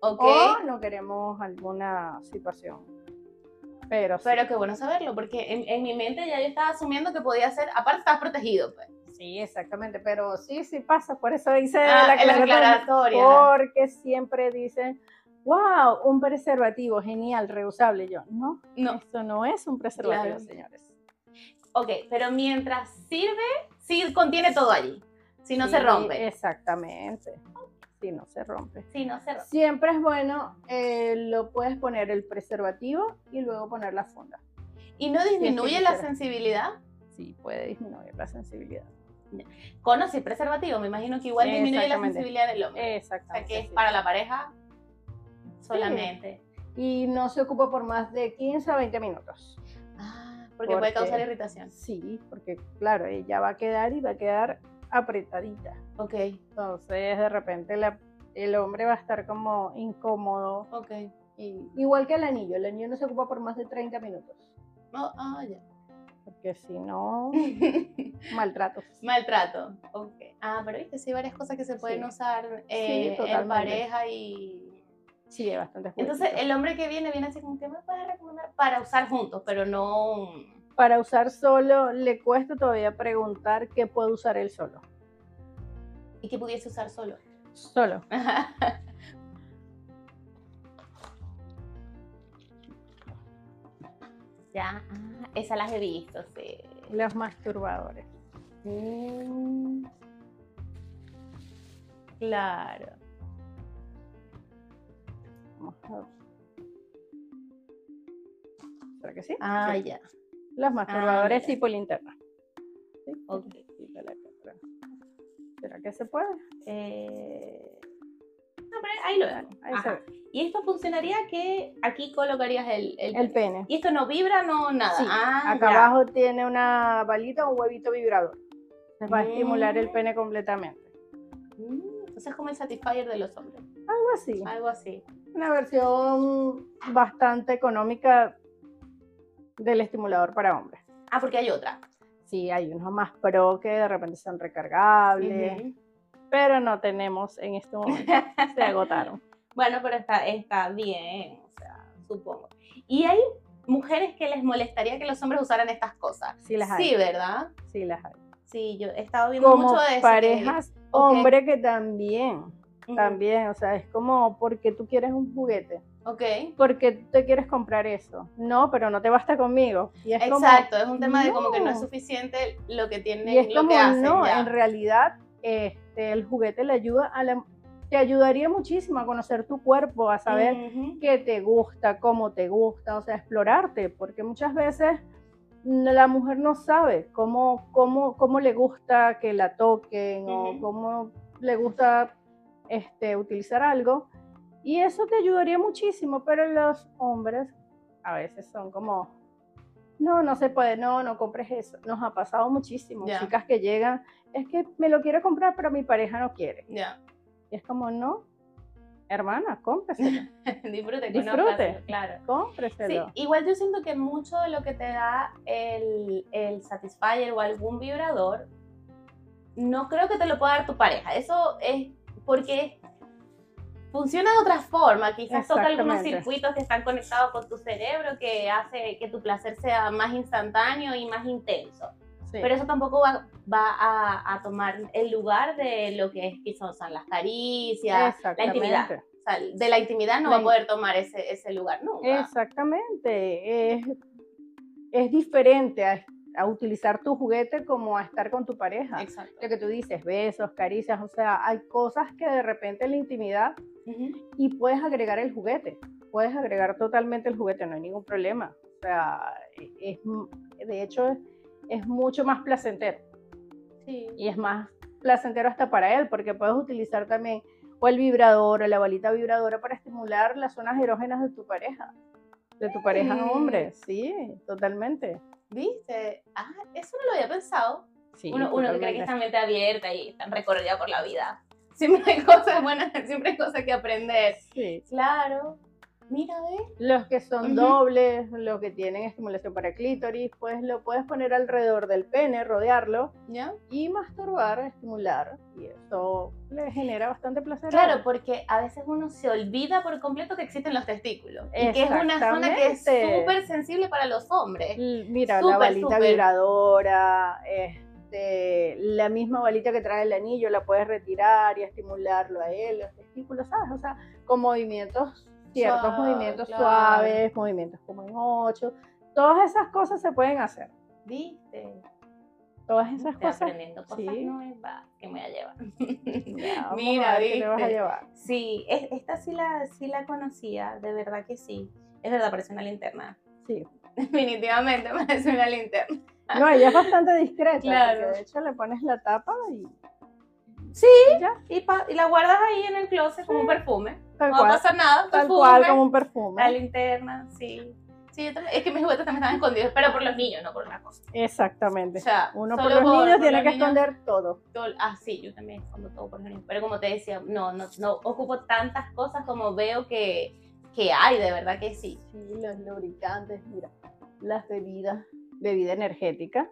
Ok. O no queremos alguna situación. Pero, sí. Pero qué bueno saberlo, porque en, en mi mente ya yo estaba asumiendo que podía ser, aparte estabas protegido, pues. Sí, exactamente, pero sí, sí pasa, por eso hice Ah, la aclaratoria. porque siempre dicen, wow, un preservativo, genial, reusable. Yo, no, No. esto no es un preservativo, Claro. señores. Ok, pero mientras sirve, sí contiene todo allí. Si no se rompe. Exactamente, si no se rompe. Si no se rompe. Siempre es bueno, eh, lo puedes poner el preservativo y luego poner la funda. ¿Y no disminuye la sensibilidad? Sí, puede disminuir la sensibilidad. Con o sin preservativo, me imagino que igual disminuye la Exactamente. sensibilidad del hombre. O sea, Exactamente. que es para la pareja solamente. Y no se ocupa por más de 15 a 20 minutos. Ah, porque puede causar irritación. Sí, porque claro, ella va a quedar y va a quedar apretadita. Ok, Entonces, de repente la- el hombre va a estar como incómodo. ok. Y, igual que el anillo, el anillo no se ocupa por más de 30 minutos. Oh, ah, ya. Porque si no, maltratos. Maltrato. Ok. Ah, pero viste, sí hay varias cosas que se pueden Sí. usar eh, en pareja y. Sí, hay bastantes Entonces, juguetitos. el hombre que viene, viene así como, ¿qué me puedes recomendar para usar juntos? Pero no. Para usar solo, le cuesta todavía preguntar qué puede usar él solo. Y que pudiese usar solo. Solo. ya, ah, esas las he visto, sí. Los masturbadores. Mm. Claro. Vamos. ¿Será que sí? Ah, Sí. ya. Los masturbadores mira. tipo linterna. ¿Sí? Ok. Quítale acá atrás. ¿Será que se puede? Eh, No, pero ahí lo vemos. Ahí se Ajá. ve. Y esto funcionaría que aquí colocarías el, el, El pene. Y esto no vibra, no nada. Sí, Ah, Acá ya. abajo tiene una balita o un huevito vibrador. Se va a estimular el Mm. pene completamente. Mm, Entonces es como el Satisfyer de los hombres. Algo así. Algo así. Una versión bastante económica del estimulador para hombres. Ah, porque hay otra. Sí, hay unos más pro que de repente son recargables, pero no tenemos en este momento. Se agotaron. Bueno, pero está, está bien, o sea, supongo. Y hay mujeres que les molestaría que los hombres usaran estas cosas. Sí las hay. Sí, ¿verdad? Sí las hay. Sí, yo he estado viendo Como mucho de eso. que- parejas, ok. hombre que también, Ujú. también, o sea, es como porque tú quieres un juguete, Ok. porque te quieres comprar eso. No, pero no te basta conmigo. Y es como- Exacto, es un tema de como que no es suficiente lo que tienen, Y es lo como, que hacen. no, ya. en realidad este, el juguete le ayuda a la, te ayudaría muchísimo a conocer tu cuerpo, a saber qué te gusta, cómo te gusta, o sea, explorarte, porque muchas veces mm, la mujer no sabe cómo, cómo, cómo le gusta que la toquen o cómo le gusta este, utilizar algo, y eso te ayudaría muchísimo, pero los hombres a veces son como, no, no se puede, no, no compres eso. Nos ha pasado muchísimo, Ya. chicas que llegan, es que me lo quiero comprar, pero mi pareja no quiere. Ya. Y es como, no, hermana, cómpreselo, Disfrute, Disfrute. claro. Sí, cómpreselo. igual yo siento que mucho de lo que te da el, el Satisfyer o algún vibrador, no creo que te lo pueda dar tu pareja. Eso es porque funciona de otra forma. Quizás toca algunos circuitos que están conectados con tu cerebro que hace que tu placer sea más instantáneo y más intenso. Sí. Pero eso tampoco va, va a, a tomar el lugar de lo que es, son las caricias, la intimidad. Exactamente. O sea, de la intimidad no La va a poder tomar ese, ese lugar nunca. Exactamente. Es, es diferente a, a utilizar tu juguete como a estar con tu pareja. Exacto. Lo que tú dices, besos, caricias, o sea, hay cosas que de repente en la intimidad y puedes agregar el juguete. Puedes agregar totalmente el juguete, no hay ningún problema. O sea, es, de hecho, es, es mucho más placentero. Sí. y es más placentero hasta para él, porque puedes utilizar también o el vibrador o la balita vibradora para estimular las zonas erógenas de tu pareja, de tu pareja hombre, sí, totalmente. ¿Viste? Ah, eso no lo había pensado. Sí, uno, uno que cree que está mente abierta y tan recorrida por la vida. Siempre hay cosas buenas, siempre hay cosas que aprender. Sí. Claro. Mira, ¿ves? Los que son Ujú. dobles, los que tienen estimulación para clítoris, pues lo puedes poner alrededor del pene, rodearlo ¿Ya? y masturbar, estimular, y eso le genera bastante placer. Claro, porque a veces uno se olvida por completo que existen los testículos. Y que es una zona que es súper sensible para los hombres. Mira, la balita vibradora, este, la misma balita que trae el anillo, la puedes retirar y estimularlo a él, los testículos, ¿sabes? O sea, con movimientos, ciertos Suave, movimientos claro. suaves, movimientos como en ocho, todas esas cosas se pueden hacer. ¿Viste? Todas esas Estoy cosas. aprendiendo cosas sí. nuevas que me voy a llevar. Ya, Mira, a ver qué te vas a ¿viste? llevar. Sí, es- esta sí la, sí la conocía, de verdad que sí. Es verdad, parece una linterna. Sí. Definitivamente parece una linterna. No, ella es bastante discreta, Claro. de hecho le pones la tapa y Sí, ya, y, pa- y la guardas ahí en el closet como un perfume. Tal No cual, pasar nada, tal perfume. cual como un perfume. La linterna, sí. Sí, es que mis juguetes también están escondidos, pero por los niños, no por otra cosa. Exactamente. O sea, Uno por los niños tiene los que niños, esconder todo. todo- ah, sí, yo también escondo todo por los niños. Pero como te decía, no, no, no ocupo tantas cosas como veo que, que hay, de verdad que sí. Sí, los lubricantes, mira, las bebidas, bebida energética,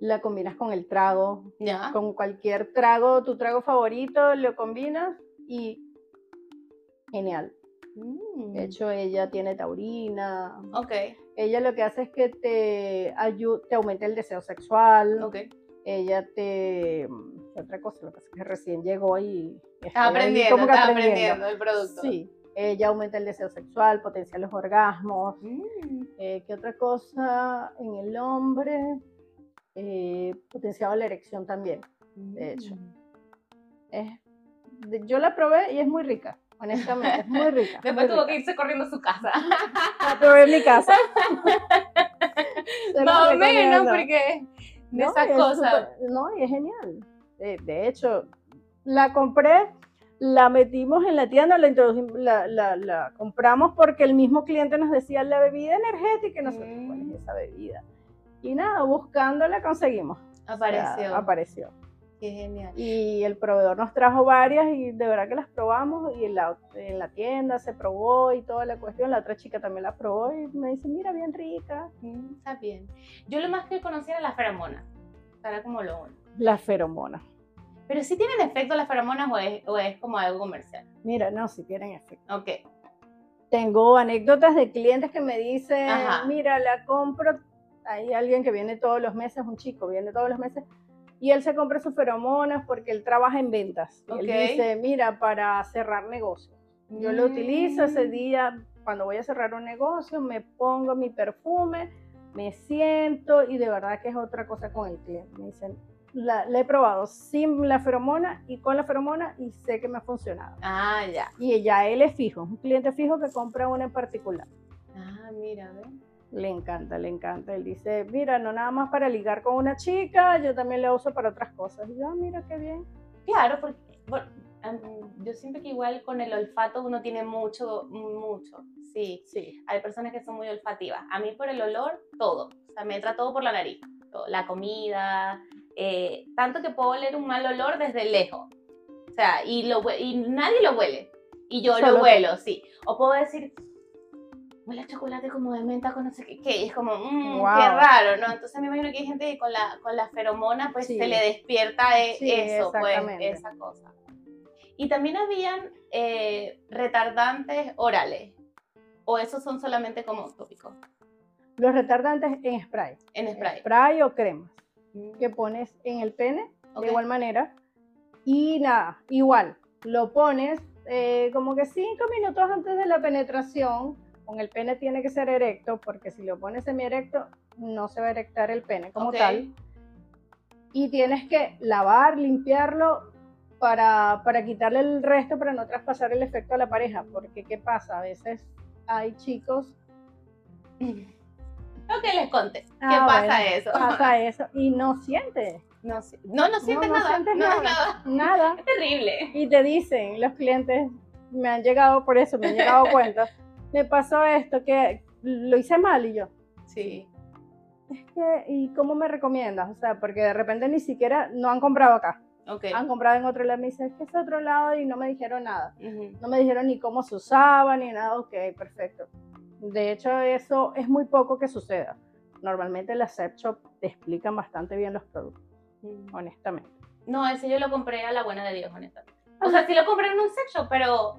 la combinas con el trago, ¿Ya? con cualquier trago, tu trago favorito, lo combinas y genial. Mm, De hecho, ella tiene taurina. Ok, Ella lo que hace es que te, te aumenta el deseo sexual. ok. Ella te... ¿qué otra cosa? Lo que pasa es que recién llegó y... Estás aprendiendo, como que estás aprendiendo el producto. Sí, ella aumenta el deseo sexual, potencia los orgasmos. Mm, Eh, ¿Qué otra cosa? En el hombre, eh, potenciaba la erección también. De hecho. mm. Yo la probé y es muy rica, honestamente, es muy rica. Después tuvo rica. que irse corriendo a su casa. La probé en mi casa. Más o menos, porque de No, esas es cosas. no, y es genial. De, de hecho, la compré, la metimos en la tienda, la, la, la- la compramos porque el mismo cliente nos decía la bebida energética y nosotros, ¿cuál Mm. es esa bebida? Y nada, buscándola conseguimos. O sea, Apareció. Qué genial. Y el proveedor nos trajo varias y de verdad que las probamos y en la, en la tienda se probó y toda la cuestión. La otra chica también la probó y me dice, mira, bien rica. Mm, está bien. Yo lo más que conocía era la feromona. Era como lo único. La feromona. Pero si tienen efecto las feromonas o es, o es como algo comercial. Mira, no, si tienen efecto. Ok. Tengo anécdotas de clientes que me dicen, Ajá. mira, la compro. Hay alguien que viene todos los meses, un chico, viene todos los meses y él se compra sus feromonas porque él trabaja en ventas. Y Ok. él dice, mira, para cerrar negocios. Yo lo utilizo ese Mm. día cuando voy a cerrar un negocio, me pongo mi perfume, me siento y de verdad que es otra cosa con el cliente. Me dicen, la, la he probado sin la feromona y con la feromona y sé que me ha funcionado. Ah, ya. Y ya él es fijo, un cliente fijo que compra una en particular. Ah, mira, ¿ven? Le encanta, le encanta. Él dice, mira, no nada más para ligar con una chica, yo también la uso para otras cosas. Y yo, "Ah, mira qué bien. Claro, porque bueno, yo siento que igual con el olfato uno tiene mucho, mucho. Sí, Sí. hay personas que son muy olfativas. A mí por el olor, todo. O sea, me entra todo por la nariz. Todo, La comida, eh, tanto que puedo oler un mal olor desde lejos. O sea, y, lo, y nadie lo huele. Y yo Solo lo huelo, sí. O puedo decir, huele a chocolate como de menta con no sé qué, qué", y es como, mmm, Wow. qué raro, ¿no? Entonces me imagino que hay gente que con la, con la feromona pues Sí. se le despierta eh, Sí, eso, pues, esa cosa. Y también habían eh, retardantes orales. O esos son solamente como tópicos, Los retardantes en spray. en spray. Spray o cremas que pones en el pene ok. de igual manera. Y nada, igual, lo pones eh, como que cinco minutos antes de la penetración. Con el pene tiene que ser erecto, porque si lo pones semi-erecto, no se va a erectar el pene como Ok. tal. Y tienes que lavar, limpiarlo para, para quitarle el resto, para no traspasar el efecto a la pareja. Porque, ¿qué pasa? A veces hay chicos Ok, les conté. ¿Qué Ah, pasa bueno, eso? pasa eso y no siente No, no, no sientes no nada. sientes no, nada. nada. nada. Es terrible. Y te dicen, los clientes me han llegado por eso, me han llegado cuentas, me pasó esto, que lo hice mal y yo, Sí. es que, ¿y cómo me recomiendas? O sea, porque de repente ni siquiera no han comprado acá, Ok. han comprado en otro lado, me dicen, es que es otro lado y no me dijeron nada, Ujú. no me dijeron ni cómo se usaba ni nada, ok, perfecto. De hecho, eso es muy poco que suceda. Normalmente las sex shop te explican bastante bien los productos, Mm. honestamente. No, ese yo lo compré a la buena de Dios, honestamente. O sea, sí lo compré en un sex shop, pero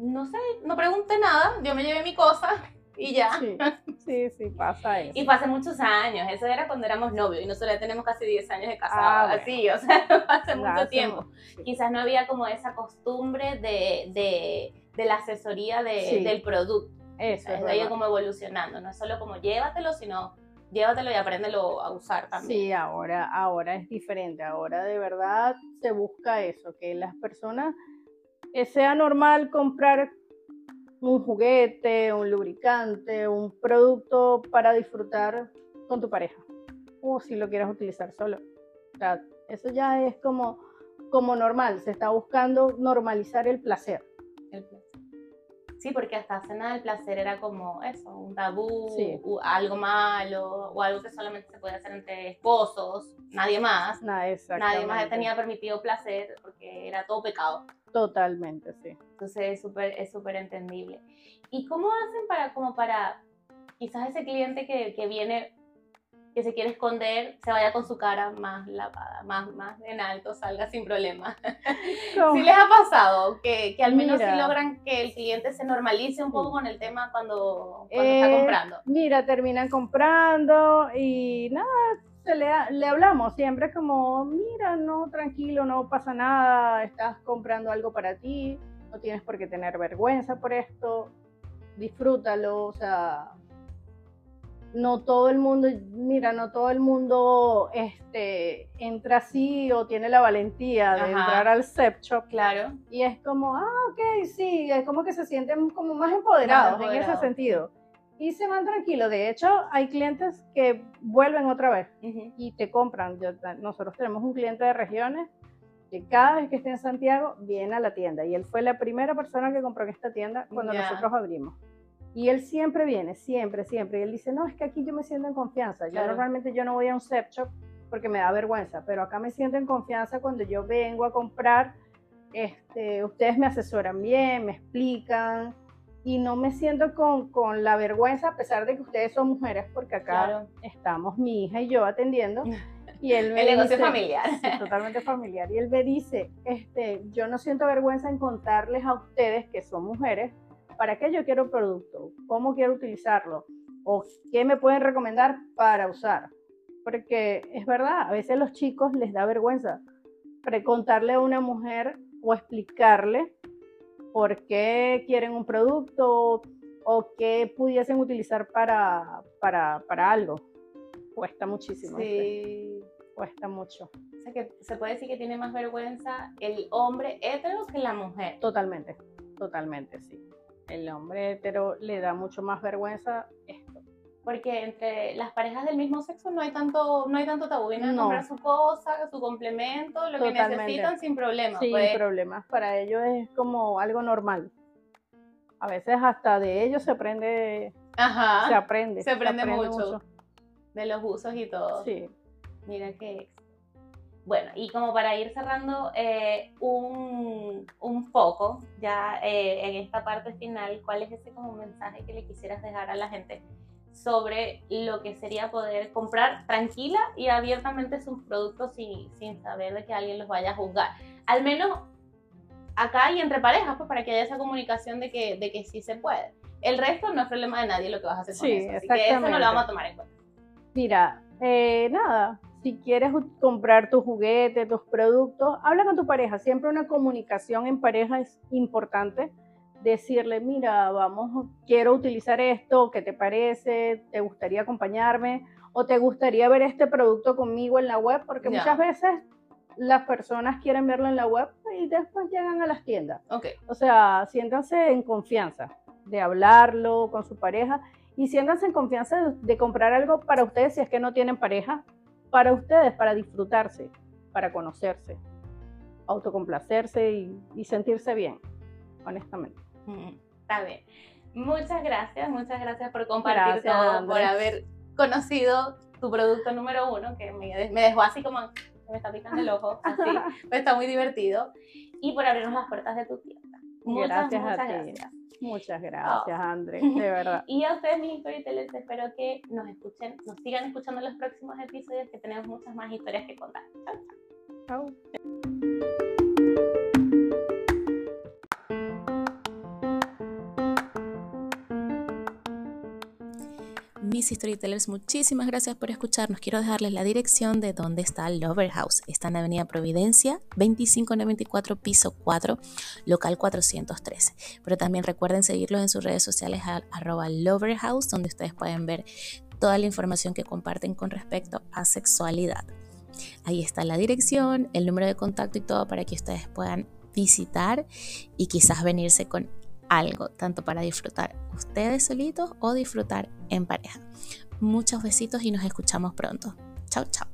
no sé, no pregunté nada. Yo me llevé mi cosa y ya. Sí, sí, sí, pasa eso. Y hace muchos años, eso era cuando éramos novios y nosotros ya tenemos casi 10 años de casados, Ah, bueno. así, o sea, hace mucho tiempo. sí. Quizás no había como esa costumbre de, de, de la asesoría de- Sí. del producto. Eso es ido como evolucionando, no es solo como llévatelo, sino llévatelo y apréndelo a usar también. Sí, ahora, ahora es diferente. Ahora de verdad se busca eso, que las personas sea normal comprar un juguete, un lubricante, un producto para disfrutar con tu pareja. O si lo quieres utilizar solo. O sea, eso ya es como, como normal. Se está buscando normalizar el placer. Sí, porque hasta hace nada el placer era como eso, un tabú, Sí. algo malo, o algo que solamente se puede hacer entre esposos, nadie más. Nada, Nadie más tenía permitido placer porque era todo pecado. Totalmente, sí. Entonces es súper es súper entendible. ¿Y cómo hacen para, como para, quizás ese cliente que, que viene, que se quiere esconder, se vaya con su cara más lavada, más, más en alto, salga sin problema? Como- ¿Sí les ha pasado que, que al menos sí logran que el cliente se normalice un poco con el tema cuando, cuando está Eh, comprando? Mira, terminan comprando y nada, se le, le hablamos siempre como, mira, no, tranquilo, no pasa nada, estás comprando algo para ti, no tienes por qué tener vergüenza por esto, disfrútalo, o sea, no todo el mundo, mira, no todo el mundo este, entra así o tiene la valentía de Ajá. entrar al sex shop Claro. y es como, ah, ok, sí, es como que se sienten como más empoderados, en ese sentido. Y se van tranquilos. De hecho, hay clientes que vuelven otra vez y te compran. Yo- nosotros tenemos un cliente de regiones que cada vez que esté en Santiago viene a la tienda. Y él fue la primera persona que compró en esta tienda cuando nosotros abrimos. Y él siempre viene, siempre, siempre. Y él dice, no, es que aquí yo me siento en confianza. Yo Claro. normalmente yo no voy a un sex shop porque me da vergüenza, pero acá me siento en confianza cuando yo vengo a comprar, este, ustedes me asesoran bien, me explican y no me siento con, con la vergüenza a pesar de que ustedes son mujeres, porque acá estamos mi hija y yo atendiendo. Y él me el negocio familiar. totalmente familiar. Y él me dice, este, yo no siento vergüenza en contarles a ustedes que son mujeres, para qué yo quiero producto, cómo quiero utilizarlo, o qué me pueden recomendar para usar. Porque es verdad, a veces los chicos les da vergüenza precontarle a una mujer o explicarle por qué quieren un producto o qué pudiesen utilizar para, para, para algo. Cuesta muchísimo. Sí. Cuesta mucho. O sea que se puede decir que tiene más vergüenza el hombre hetero que la mujer. Totalmente, totalmente, sí. El hombre hetero le da mucho más vergüenza esto porque entre las parejas del mismo sexo no hay tanto, no hay tanto tabú, vienen a comprar su cosa, su complemento, lo que necesitan sin problema. Sin pues. problemas, para ellos es como algo normal. A veces hasta de ellos se aprende, Ajá, se aprende. Se aprende, mucho, de los usos y todo. Sí. Mira qué bueno, y como para ir cerrando eh, un, un, poco ya eh, en esta parte final, ¿cuál es ese como mensaje que le quisieras dejar a la gente sobre lo que sería poder comprar tranquila y abiertamente sus productos sin, sin saber de que alguien los vaya a juzgar. Al menos acá y entre parejas, pues para que haya esa comunicación de que, de que sí se puede. El resto no es problema de nadie lo que vas a hacer con eso, así que eso no lo vamos a tomar en cuenta. Mira, eh, nada, si quieres comprar tu juguete, tus productos, habla con tu pareja. Siempre una comunicación en pareja es importante decirle, mira, vamos, quiero utilizar esto, ¿qué te parece? ¿Te gustaría acompañarme? ¿O te gustaría ver este producto conmigo en la web? Porque muchas veces las personas quieren verlo en la web y después llegan a las tiendas. Okay. O sea, siéntanse en confianza de hablarlo con su pareja y siéntanse en confianza de, comprar algo para ustedes si es que no tienen pareja, para ustedes, para disfrutarse, para conocerse, autocomplacerse y, y sentirse bien, honestamente. Está bien. Muchas gracias, muchas gracias por compartir todo, por haber conocido tu producto número uno, que me, dejó así como, me está picando el ojo, así, está muy divertido, y por abrirnos las puertas de tu tienda. Muchas, gracias muchas gracias. Muchas gracias, oh. André, de verdad. y a ustedes, mis storytellers, espero que nos escuchen, nos sigan escuchando en los próximos episodios, que tenemos muchas más historias que contar. Chao, chao. Mis storytellers, muchísimas gracias por escucharnos. Quiero dejarles la dirección de dónde está Lover House. Está en Avenida Providencia, 2594, piso 4, local 413. Pero también recuerden seguirlos en sus redes sociales a arroba Lover House, donde ustedes pueden ver toda la información que comparten con respecto a sexualidad. Ahí está la dirección, el número de contacto y todo para que ustedes puedan visitar y quizás venirse con algo, tanto para disfrutar ustedes solitos o disfrutar en pareja. Muchos besitos y nos escuchamos pronto. Chao, chao.